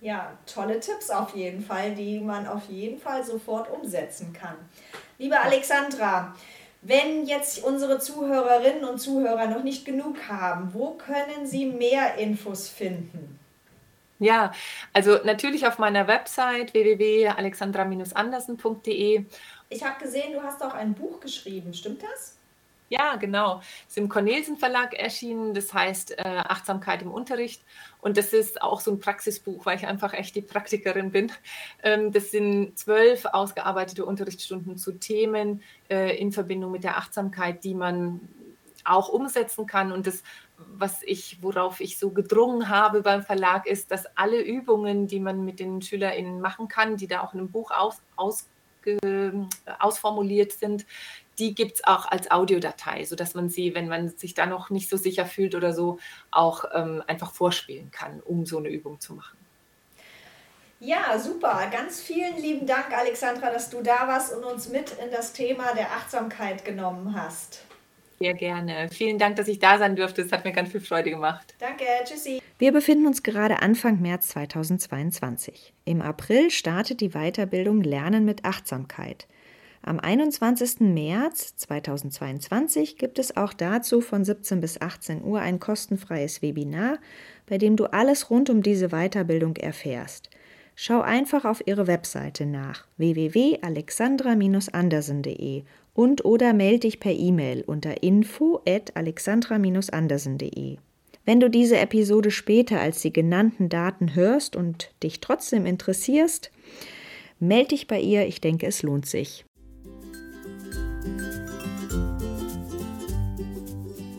Ja, tolle Tipps auf jeden Fall, die man auf jeden Fall sofort umsetzen kann. Liebe Alexandra, wenn jetzt unsere Zuhörerinnen und Zuhörer noch nicht genug haben, wo können sie mehr Infos finden? Ja, also natürlich auf meiner Website www.alexandra-andersen.de. Ich habe gesehen, du hast auch ein Buch geschrieben, stimmt das? Ja, genau. Es ist im Cornelsen Verlag erschienen, das heißt äh, Achtsamkeit im Unterricht. Und das ist auch so ein Praxisbuch, weil ich einfach echt die Praktikerin bin. Ähm, das sind zwölf ausgearbeitete Unterrichtsstunden zu Themen äh, in Verbindung mit der Achtsamkeit, die man auch umsetzen kann. Und das, was ich, worauf ich so gedrungen habe beim Verlag, ist, dass alle Übungen, die man mit den SchülerInnen machen kann, die da auch in einem Buch aus, aus ausformuliert sind, die gibt es auch als Audiodatei, sodass man sie, wenn man sich da noch nicht so sicher fühlt oder so, auch ähm, einfach vorspielen kann, um so eine Übung zu machen. Ja, super. Ganz vielen lieben Dank, Alexandra, dass du da warst und uns mit in das Thema der Achtsamkeit genommen hast. Sehr gerne. Vielen Dank, dass ich da sein durfte. Es hat mir ganz viel Freude gemacht. Danke, tschüssi. Wir befinden uns gerade Anfang März 2022. Im April startet die Weiterbildung Lernen mit Achtsamkeit. Am 21. März 2022 gibt es auch dazu von 17 bis 18 Uhr ein kostenfreies Webinar, bei dem du alles rund um diese Weiterbildung erfährst. Schau einfach auf ihre Webseite nach www.alexandra-andersen.de und oder melde dich per E-Mail unter info at alexandra-andersen.de. Wenn du diese Episode später als die genannten Daten hörst und dich trotzdem interessierst, melde dich bei ihr, ich denke, es lohnt sich.